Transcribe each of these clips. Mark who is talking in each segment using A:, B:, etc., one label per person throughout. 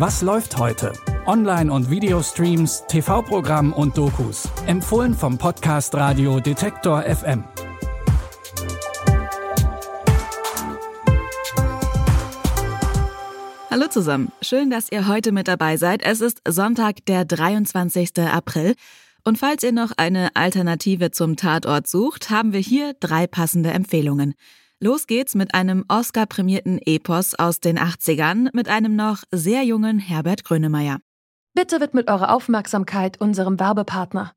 A: Was läuft heute? Online- und Videostreams, TV-Programm und Dokus. Empfohlen vom Podcast Radio Detektor FM.
B: Hallo zusammen, schön, dass ihr heute mit dabei seid. Es ist Sonntag, der 23. April. Und falls ihr noch eine Alternative zum Tatort sucht, haben wir hier drei passende Empfehlungen. Los geht's mit einem Oscar-prämierten Epos aus den 80ern mit einem noch sehr jungen Herbert Grönemeyer.
C: Bitte widmet eure Aufmerksamkeit unserem Werbepartner.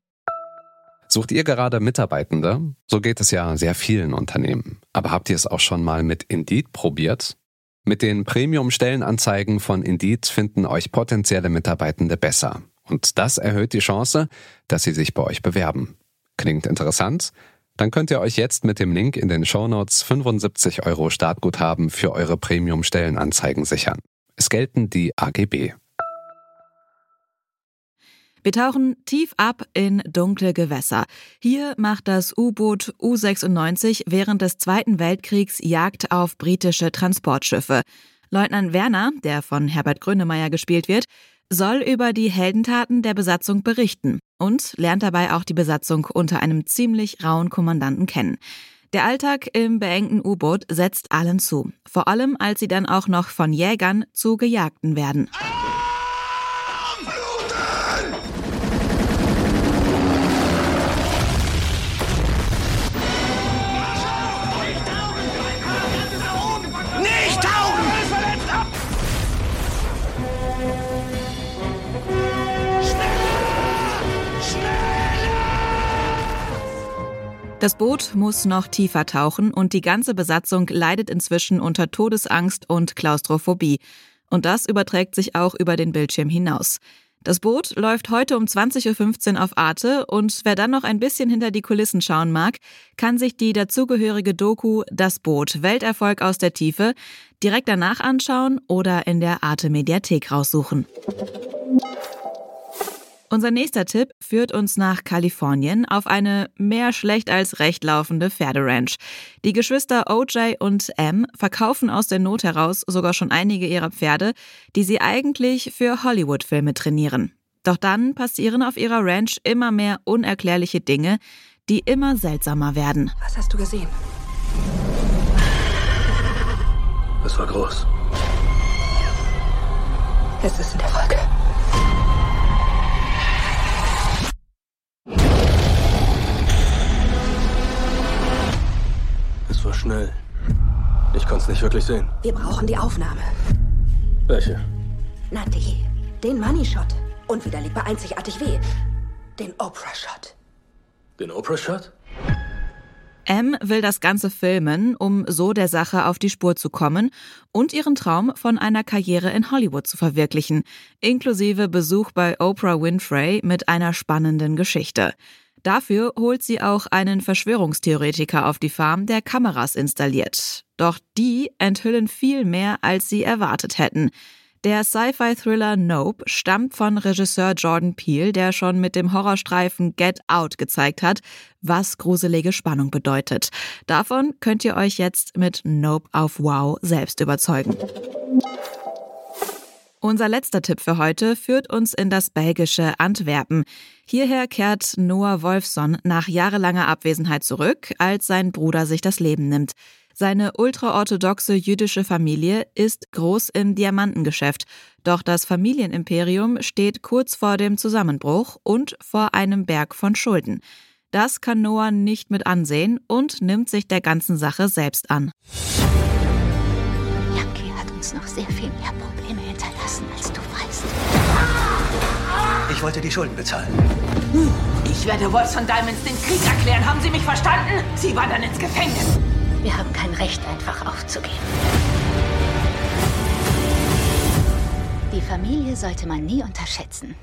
D: Sucht ihr gerade Mitarbeitende? So geht es ja sehr vielen Unternehmen. Aber habt ihr es auch schon mal mit Indeed probiert? Mit den Premium-Stellenanzeigen von Indeed finden euch potenzielle Mitarbeitende besser. Und das erhöht die Chance, dass sie sich bei euch bewerben. Klingt interessant? Dann könnt ihr euch jetzt mit dem Link in den Shownotes 75 Euro Startguthaben für eure Premium-Stellenanzeigen sichern. Es gelten die AGB.
B: Wir tauchen tief ab in dunkle Gewässer. Hier macht das U-Boot U-96 während des Zweiten Weltkriegs Jagd auf britische Transportschiffe. Leutnant Werner, der von Herbert Grönemeyer gespielt wird, soll über die Heldentaten der Besatzung berichten und lernt dabei auch die Besatzung unter einem ziemlich rauen Kommandanten kennen. Der Alltag im beengten U-Boot setzt allen zu, vor allem als sie dann auch noch von Jägern zu Gejagten werden. Das Boot muss noch tiefer tauchen und die ganze Besatzung leidet inzwischen unter Todesangst und Klaustrophobie. Und das überträgt sich auch über den Bildschirm hinaus. Das Boot läuft heute um 20.15 Uhr auf Arte und wer dann noch ein bisschen hinter die Kulissen schauen mag, kann sich die dazugehörige Doku Das Boot Welterfolg aus der Tiefe direkt danach anschauen oder in der Arte Mediathek raussuchen. Unser nächster Tipp führt uns nach Kalifornien auf eine mehr schlecht als recht laufende Pferderanch. Die Geschwister OJ und M verkaufen aus der Not heraus sogar schon einige ihrer Pferde, die sie eigentlich für Hollywood-Filme trainieren. Doch dann passieren auf ihrer Ranch immer mehr unerklärliche Dinge, die immer seltsamer werden.
E: Was hast du gesehen?
F: Es war groß.
E: Es ist in der Wolke.
F: Schnell. Ich konnte es nicht wirklich sehen.
E: Wir brauchen die Aufnahme.
F: Welche?
E: Na, die. Den Money Shot. Und wieder liegt bei einzigartig weh. Den Oprah Shot.
F: Den Oprah Shot?
B: M will das Ganze filmen, um so der Sache auf die Spur zu kommen und ihren Traum von einer Karriere in Hollywood zu verwirklichen, inklusive Besuch bei Oprah Winfrey mit einer spannenden Geschichte. Dafür holt sie auch einen Verschwörungstheoretiker auf die Farm, der Kameras installiert. Doch die enthüllen viel mehr, als sie erwartet hätten. Der Sci-Fi-Thriller Nope stammt von Regisseur Jordan Peele, der schon mit dem Horrorstreifen Get Out gezeigt hat, was gruselige Spannung bedeutet. Davon könnt ihr euch jetzt mit Nope auf Wow selbst überzeugen. Unser letzter Tipp für heute führt uns in das belgische Antwerpen. Hierher kehrt Noah Wolfson nach jahrelanger Abwesenheit zurück, als sein Bruder sich das Leben nimmt. Seine ultraorthodoxe jüdische Familie ist groß im Diamantengeschäft, doch das Familienimperium steht kurz vor dem Zusammenbruch und vor einem Berg von Schulden. Das kann Noah nicht mit ansehen und nimmt sich der ganzen Sache selbst an.
G: Yankee hat uns noch sehr viel mehr Probleme
H: wollte die Schulden bezahlen.
I: Ich werde Wolfson Diamonds den Krieg erklären. Haben Sie mich verstanden? Sie wandern ins Gefängnis.
G: Wir haben kein Recht, einfach aufzugeben. Die Familie sollte man nie unterschätzen.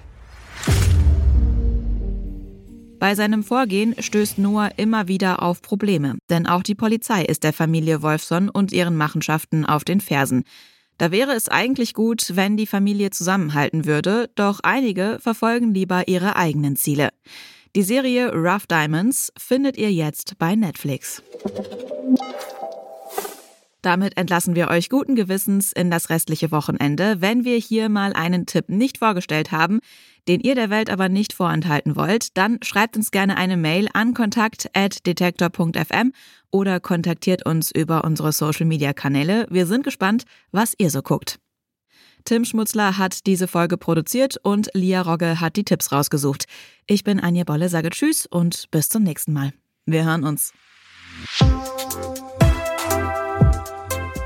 B: Bei seinem Vorgehen stößt Noah immer wieder auf Probleme, denn auch die Polizei ist der Familie Wolfson und ihren Machenschaften auf den Fersen. Da wäre es eigentlich gut, wenn die Familie zusammenhalten würde, doch einige verfolgen lieber ihre eigenen Ziele. Die Serie Rough Diamonds findet ihr jetzt bei Netflix. Damit entlassen wir euch guten Gewissens in das restliche Wochenende, wenn wir hier mal einen Tipp nicht vorgestellt haben, den ihr der Welt aber nicht vorenthalten wollt, dann schreibt uns gerne eine Mail an kontakt@detektor.fm oder kontaktiert uns über unsere Social Media Kanäle. Wir sind gespannt, was ihr so guckt. Tim Schmutzler hat diese Folge produziert und Lia Rogge hat die Tipps rausgesucht. Ich bin Anja Bolle, sage Tschüss und bis zum nächsten Mal. Wir hören uns.